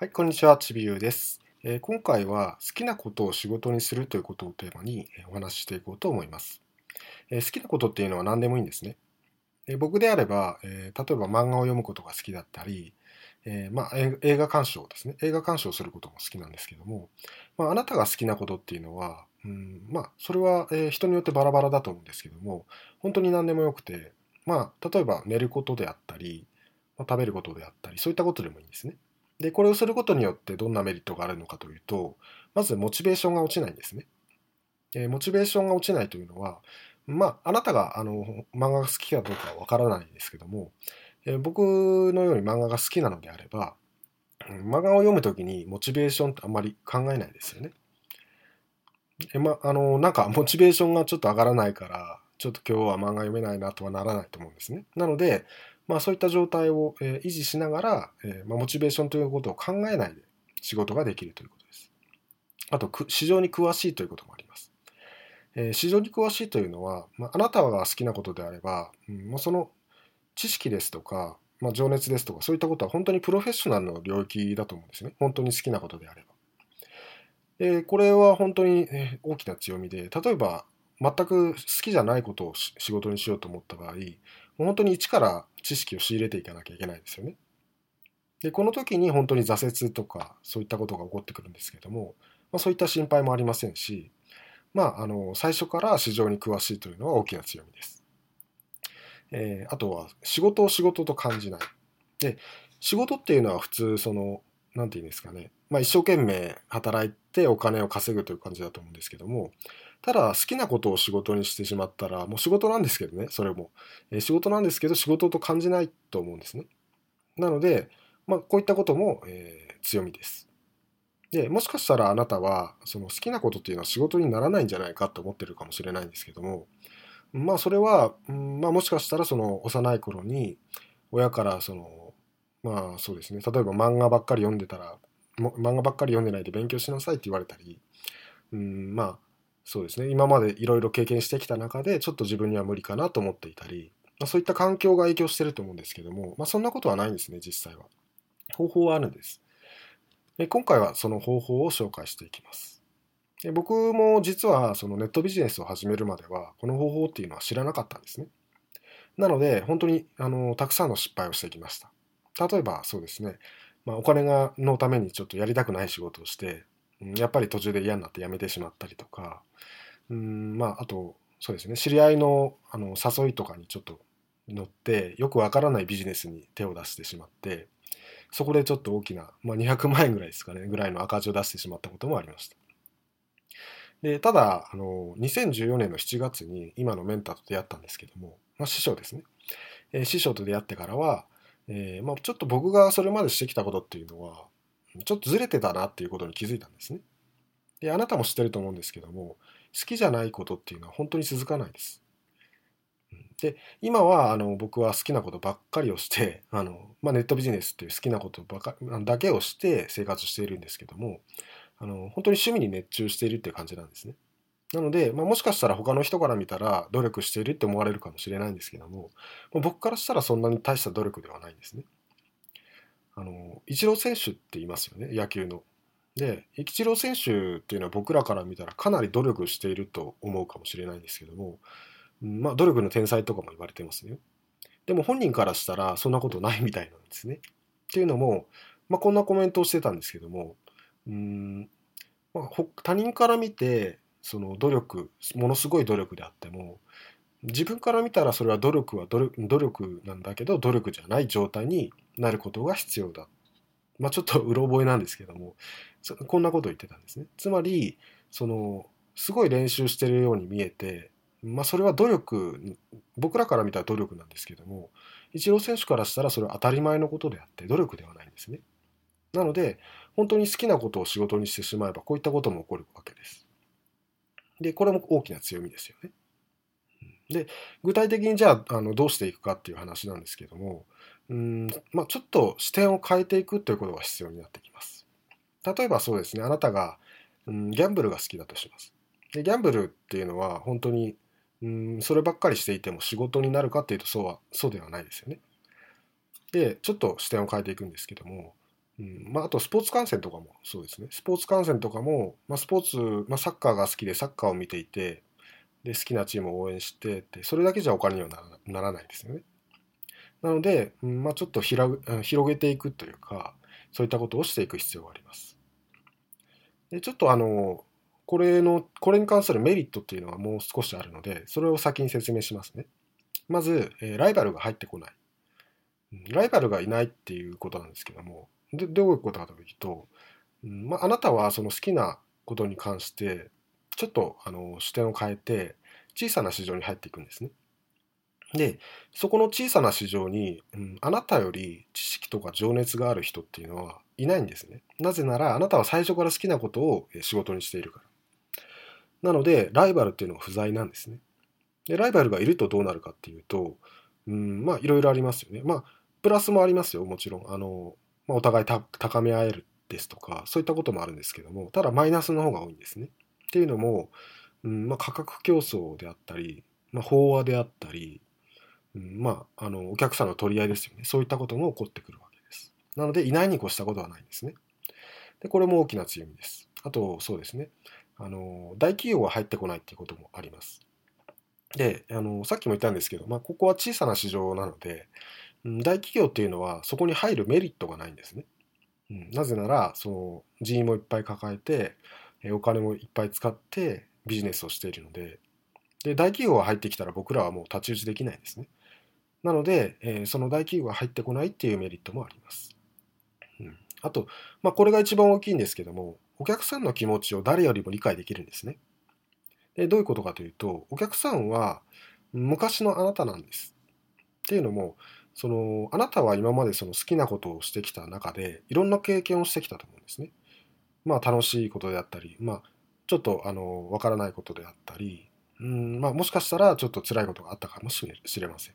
はい、こんにちは、ちびゆうです、え今回は好きなことを仕事にするということをテーマにお話ししていこうと思います。え好きなことっていうのは何でもいいんですね。え僕であれば、え例えば漫画を読むことが好きだったり、えまあ、映画鑑賞ですね。映画鑑賞することも好きなんですけども、まあ、あなたが好きなことっていうのは、うん、まあ、それは、え人によってバラバラだと思うんですけども、本当に何でもよくて、まあ、例えば寝ることであったり、ま、食べることであったり、そういったことでもいいんですね。で、これをすることによってどんなメリットがあるのかというと、まずモチベーションが落ちないんですね。えーモチベーションが落ちないというのは、まあ、あなたがあの漫画が好きかどうかはわからないんですけども、えー僕のように漫画が好きなのであれば、漫画を読むときにモチベーションってあんまり考えないですよね。えま、あの、なんかモチベーションがちょっと上がらないから、ちょっと今日は漫画読めないなとはならないと思うんですね。なので、まあそういった状態を、え維持しながら、えま、モチベーションということを考えないで仕事ができるということです。あと、市場に詳しいということもあります。え市場に詳しいというのは、まあ、なたが好きなことであれば、うんもうその知識ですとか、まあ、情熱ですとか、そういったことは本当にプロフェッショナルの領域だと思うんですね。本当に好きなことであれば。えこれは本当に大きな強みで、例えば全く好きじゃないことを仕事にしようと思った場合、本当に一から知識を仕入れていかなきゃいけないですよね。で、この時に本当に挫折とかそういったことが起こってくるんですけども、まあ、そういった心配もありませんし、まあ、あの、最初から市場に詳しいというのは大きな強みです。えーあとは仕事を仕事と感じない。で、仕事っていうのは普通、その、なんていうんですかね、まあ、一生懸命働いてお金を稼ぐという感じだと思うんですけども、ただ好きなことを仕事にしてしまったら、もう仕事なんですけどね、それも。え仕事なんですけど、仕事と感じないと思うんですね。なので、まあ、こういったことも、えー強みです。で、もしかしたらあなたは、その好きなことっていうのは仕事にならないんじゃないかと思ってるかもしれないんですけども、まあそれは、うんまあもしかしたらその幼い頃に親からその、まあそうですね、例えば漫画ばっかり読んでたら、漫画ばっかり読んでないで勉強しなさいって言われたり、うん、まあそうですね、今までいろいろ経験してきた中でちょっと自分には無理かなと思っていたり、まあ、そういった環境が影響してると思うんですけども、まあそんなことはないんですね、実際は。方法はあるんです。で今回はその方法を紹介していきます。で僕も実はそのネットビジネスを始めるまではこの方法っていうのは知らなかったんですね。なので本当にあのたくさんの失敗をしてきました。例えばそうですね、まあ、お金がのためにちょっとやりたくない仕事をしてやっぱり途中で嫌になって辞めてしまったりとか。うんまああとそうですね。知り合いのあの誘いとかにちょっと乗ってよくわからないビジネスに手を出してしまってそこでちょっと大きな、まあ、200万円ぐらいですかねぐらいの赤字を出してしまったこともありました。でただあの2014年の7月に今のメンターと出会ったんですけども、まあ、師匠ですね、えー師匠と出会ってからは、えーまあ、ちょっと僕がそれまでしてきたことっていうのはちょっとずれてたなっていうことに気づいたんですねであなたも知ってると思うんですけども好きじゃないことっていうのは本当に続かないですで今はあの僕は好きなことばっかりをして あの、まあ、ネットビジネスっていう好きなことばかだけをして生活しているんですけどもあの本当に趣味に熱中しているっていう感じなんですね。なので、まあ、もしかしたら他の人から見たら努力しているって思われるかもしれないんですけども、ま僕からしたらそんなに大した努力ではないんですね。あのイチロー選手って言いますよね野球の。でイチロー選手っていうのは僕らから見たらかなり努力していると思うかもしれないんですけども、まあ、努力の天才とかも言われてますね。でも本人からしたらそんなことないみたいなんですね。っていうのも、まあ、こんなコメントをしてたんですけどもうん、まあ、他人から見てその努力ものすごい努力であっても自分から見たらそれは努力は努力なんだけど努力じゃない状態になることが必要だ。まあちょっとうろ覚えなんですけどもこんなことを言ってたんですね。つまりそのすごい練習してるように見えて、まあ、それは努力僕らから見たら努力なんですけどもイチロー選手からしたらそれは当たり前のことであって努力ではないんですね。なので本当に好きなことを仕事にしてしまえばこういったことも起こるわけです。でこれも大きな強みですよね。で具体的にじゃああのどうしていくかっていう話なんですけどもうん、まあ、ちょっと視点を変えていくということが必要になってきます。例えばそうですねあなたが、うん、ギャンブルが好きだとします。でギャンブルっていうのは本当にうんそればっかりしていても仕事になるかっていうとそうはそうではないですよね。でちょっと視点を変えていくんですけどもうんまあ、あとスポーツ観戦とかもそうですね。スポーツ観戦とかも、まあ、スポーツ、まあ、サッカーが好きでサッカーを見ていて、で好きなチームを応援してってそれだけじゃお金にはならないですよね。なので、まあ、ちょっと広げていくというかそういったことをしていく必要があります。でちょっとあのこれのこれに関するメリットっていうのはもう少しあるのでそれを先に説明しますね。まず、え、ライバルが入ってこない。ライバルがいないっていうことなんですけどもでどういうことかというと、まあ、あなたはその好きなことに関してちょっとあの視点を変えて小さな市場に入っていくんですね。でそこの小さな市場に、うん、あなたより知識とか情熱がある人っていうのはいないんですね。なぜならあなたは最初から好きなことを仕事にしているから。なのでライバルっていうのは不在なんですね。でライバルがいるとどうなるかっていうと、うん、まあいろいろありますよね。まあプラスもありますよもちろん。あのまあ、お互い高め合えるですとかそういったこともあるんですけどもただマイナスの方が多いんですね。っていうのも、うんまあ、価格競争であったり、まあ、飽和であったり、うん、まああのお客さんの取り合いですよねそういったことも起こってくるわけです。なのでいないに越したことはないんですね。でこれも大きな強みです。あとそうですねあの大企業は入ってこないっていうこともあります。であのさっきも言ったんですけど、まあ、ここは小さな市場なのでうん大企業っていうのはそこに入るメリットがないんですね。うん、なぜならその人員もいっぱい抱えてお金もいっぱい使ってビジネスをしているのでで大企業が入ってきたら僕らはもう太刀打ちできないですね。なので、えー、その大企業が入ってこないっていうメリットもあります。うん、あと、まあ、これが一番大きいんですけどもお客さんの気持ちを誰よりも理解できるんですね。でどういうことかというとお客さんは昔のあなたなんです。っていうのもそのあなたは今までその好きなことをしてきた中でいろんな経験をしてきたと思うんですね。まあ楽しいことであったり、まあちょっとあのわからないことであったり、うんまあ、もしかしたらちょっと辛いことがあったかもしれません。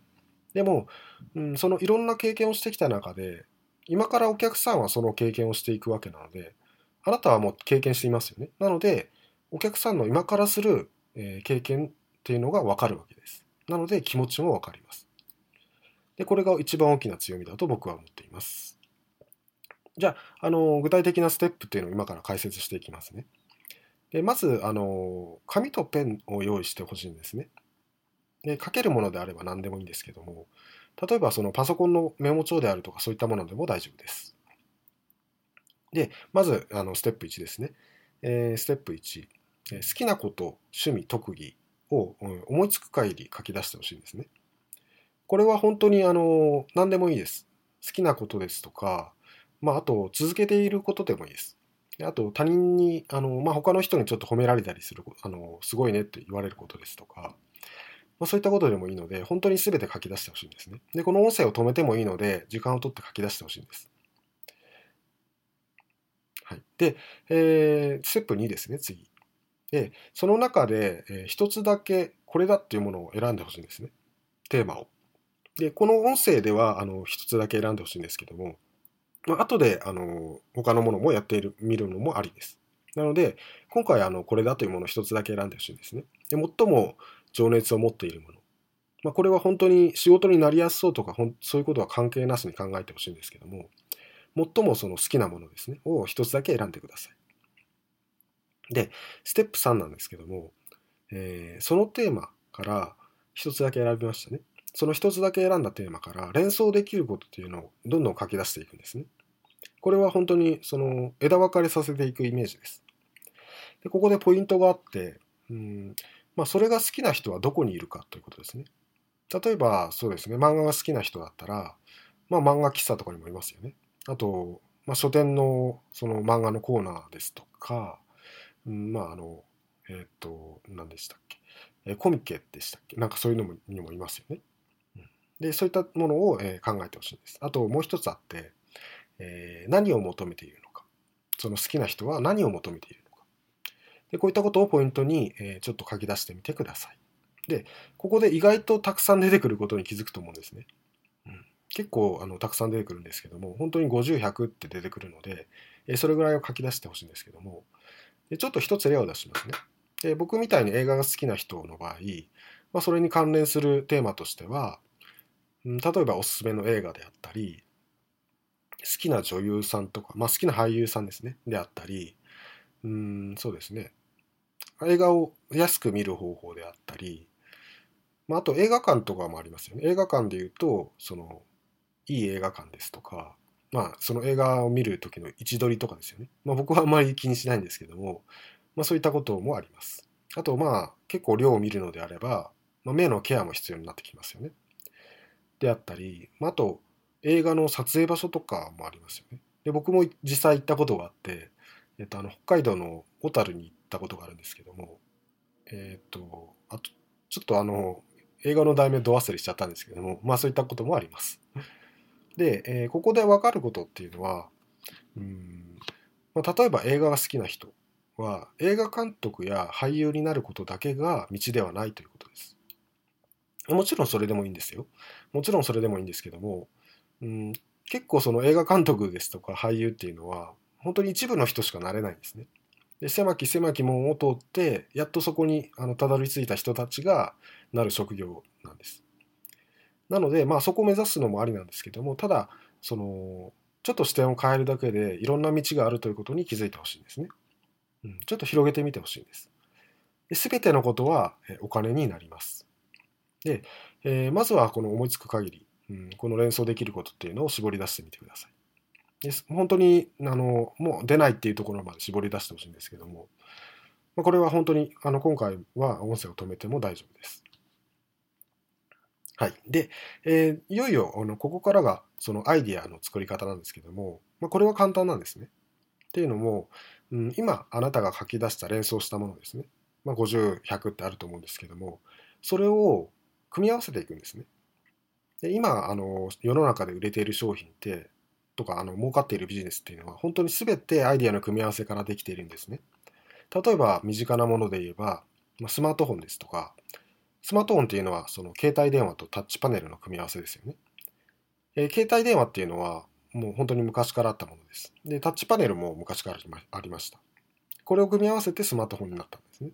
でも、うん、そのいろんな経験をしてきた中で今からお客さんはその経験をしていくわけなのであなたはもう経験していますよね。なのでお客さんの今からする、経験っていうのがわかるわけです。なので気持ちもわかります。で、これが一番大きな強みだと僕は思っています。じゃあ、あの、具体的なステップっていうのを今から解説していきますね。でまず、あの、紙とペンを用意してほしいんですね。で、書けるものであれば何でもいいんですけども、例えばそのパソコンのメモ帳であるとかそういったものでも大丈夫です。で、まず、あの、ステップ1ですね。えー、ステップ1、好きなこと、趣味、特技を思いつく限り書き出してほしいんですね。これは本当にあの何でもいいです。好きなことですとか、まあ、あと続けていることでもいいです。あと他人にあの、まあ、他の人にちょっと褒められたりするあのすごいねって言われることですとか、まあ、そういったことでもいいので本当に全て書き出してほしいんですね。でこの音声を止めてもいいので時間を取って書き出してほしいんです。はい、で、えー、ステップ2ですね次。でその中で、えー、一つだけこれだっていうものを選んでほしいんですね。テーマを。で、この音声では、あの、一つだけ選んでほしいんですけども、まあ、後で、あの、他のものもやっている、見るのもありです。なので、今回、あの、これだというものを一つだけ選んでほしいんですね。で、最も情熱を持っているもの。まあ、これは本当に仕事になりやすそうとか、そういうことは関係なしに考えてほしいんですけども、最もその好きなものですね、を一つだけ選んでください。で、ステップ3なんですけども、えー、そのテーマから一つだけ選びましたね。その一つだけ選んだテーマから連想できることっていうのをどんどん書き出していくんですね。これは本当にその枝分かれさせていくイメージです。でここでポイントがあって、うんまあ、それが好きな人はどこにいるかということですね。例えばそうですね漫画が好きな人だったら、まあ、漫画喫茶とかにもいますよね。あと、まあ、書店のその漫画のコーナーですとか、うん、まああのえっ、ー、と何でしたっけ、えコミケでしたっけ？なんかそういうのもにもいますよね。でそういったものを、え考えてほしいんです。あともう一つあって、え、何を求めているのかその好きな人は何を求めているのかでこういったことをポイントに、え、ちょっと書き出してみてください。でここで意外とたくさん出てくることに気づくと思うんですね。うん、結構あのたくさん出てくるんですけども本当に50100って出てくるので、え、それぐらいを書き出してほしいんですけどもでちょっと一つ例を出しますね。で僕みたいに映画が好きな人の場合、まあ、それに関連するテーマとしては例えばおすすめの映画であったり、好きな女優さんとか、まあ、好きな俳優さんですね。であったりうんそうですね。映画を安く見る方法であったり、まあ、あと映画館とかもありますよね。映画館でいうとそのいい映画館ですとかまあその映画を見る時の位置取りとかですよね、まあ、僕はあんまり気にしないんですけども、まあ、そういったこともあります。あとまあ結構量を見るのであれば、まあ、目のケアも必要になってきますよね。であったり、まあ、あと映画の撮影場所とかもありますよね。で僕も実際行ったことがあって、えっと、あの北海道の小樽に行ったことがあるんですけども、えっと、あとちょっとあの映画の題名ど忘れしちゃったんですけども、まあそういったこともあります。で、えー、ここで分かることっていうのは、うんまあ、例えば映画が好きな人は映画監督や俳優になることだけが道ではないということです。もちろんそれでもいいんですよ。もちろんそれでもいいんですけども、うん、結構その映画監督ですとか俳優っていうのは本当に一部の人しかなれないんですね。で狭き狭き門を通ってやっとそこにあのたどり着いた人たちがなる職業なんです。なのでまあそこを目指すのもありなんですけどもただそのちょっと視点を変えるだけでいろんな道があるということに気づいてほしいんですね。うん、ちょっと広げてみてほしいんです。すべてのことはお金になります。で、えー、まずはこの思いつく限りうん、この連想できることっていうのを絞り出してみてください。です本当にあのもう出ないっていうところまで絞り出してほしいんですけども、まあ、これは本当にあの今回は音声を止めても大丈夫です。はい。で、えー、いよいよあのここからがそのアイディアの作り方なんですけども、まあ、これは簡単なんですね。っていうのも、うん、今あなたが書き出した連想したものですね。まあ、50、100ってあると思うんですけども、それを組み合わせていくんですね。で今あの世の中で売れている商品ってとかあの儲かっているビジネスっていうのは本当に全てアイデアの組み合わせからできているんですね。例えば身近なもので言えばスマートフォンですとかスマートフォンっていうのはその携帯電話とタッチパネルの組み合わせですよね。え、携帯電話っていうのはもう本当に昔からあったものです。で、タッチパネルも昔からありました。これを組み合わせてスマートフォンになったんですね。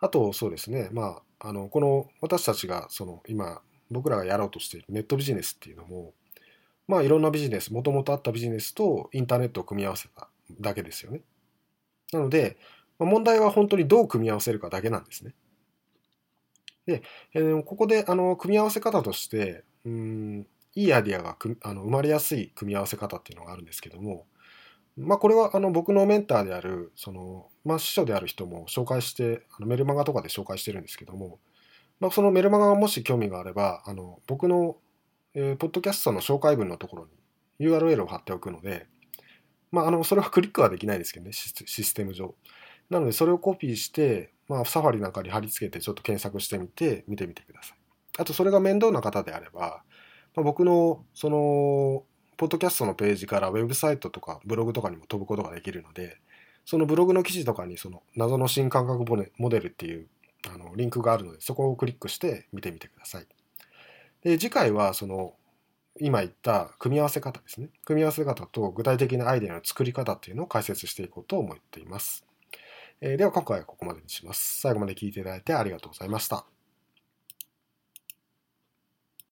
あと、そうですね。まあ、あの、この私たちがその今僕らがやろうとしているネットビジネスっていうのもまあいろんなビジネスもともとあったビジネスとインターネットを組み合わせただけですよね。なので問題は本当にどう組み合わせるかだけなんですね。で、えー、ここであの組み合わせ方としてうんいいアイディアがあの生まれやすい組み合わせ方っていうのがあるんですけどもまあこれはあの僕のメンターであるそのまあ師匠である人も紹介してあのメルマガとかで紹介してるんですけどもまあ、そのメルマガがもし興味があれば、あの僕の、えー、ポッドキャストの紹介文のところに URL を貼っておくので、まあ、あのそれはクリックはできないですけどね、システム上。なので、それをコピーして、まあ、サファリなんかに貼り付けてちょっと検索してみて、見てみてください。あと、それが面倒な方であれば、まあ、僕の、その、ポッドキャストのページからウェブサイトとかブログとかにも飛ぶことができるので、そのブログの記事とかにその謎の新感覚モデルっていうあのリンクがあるのでそこをクリックして見てみてください。で次回はその今言った組み合わせ方ですね。組み合わせ方と具体的なアイデアの作り方っていうのを解説していこうと思っています。えー、では今回はここまでにします。最後まで聞いていただいてありがとうございました。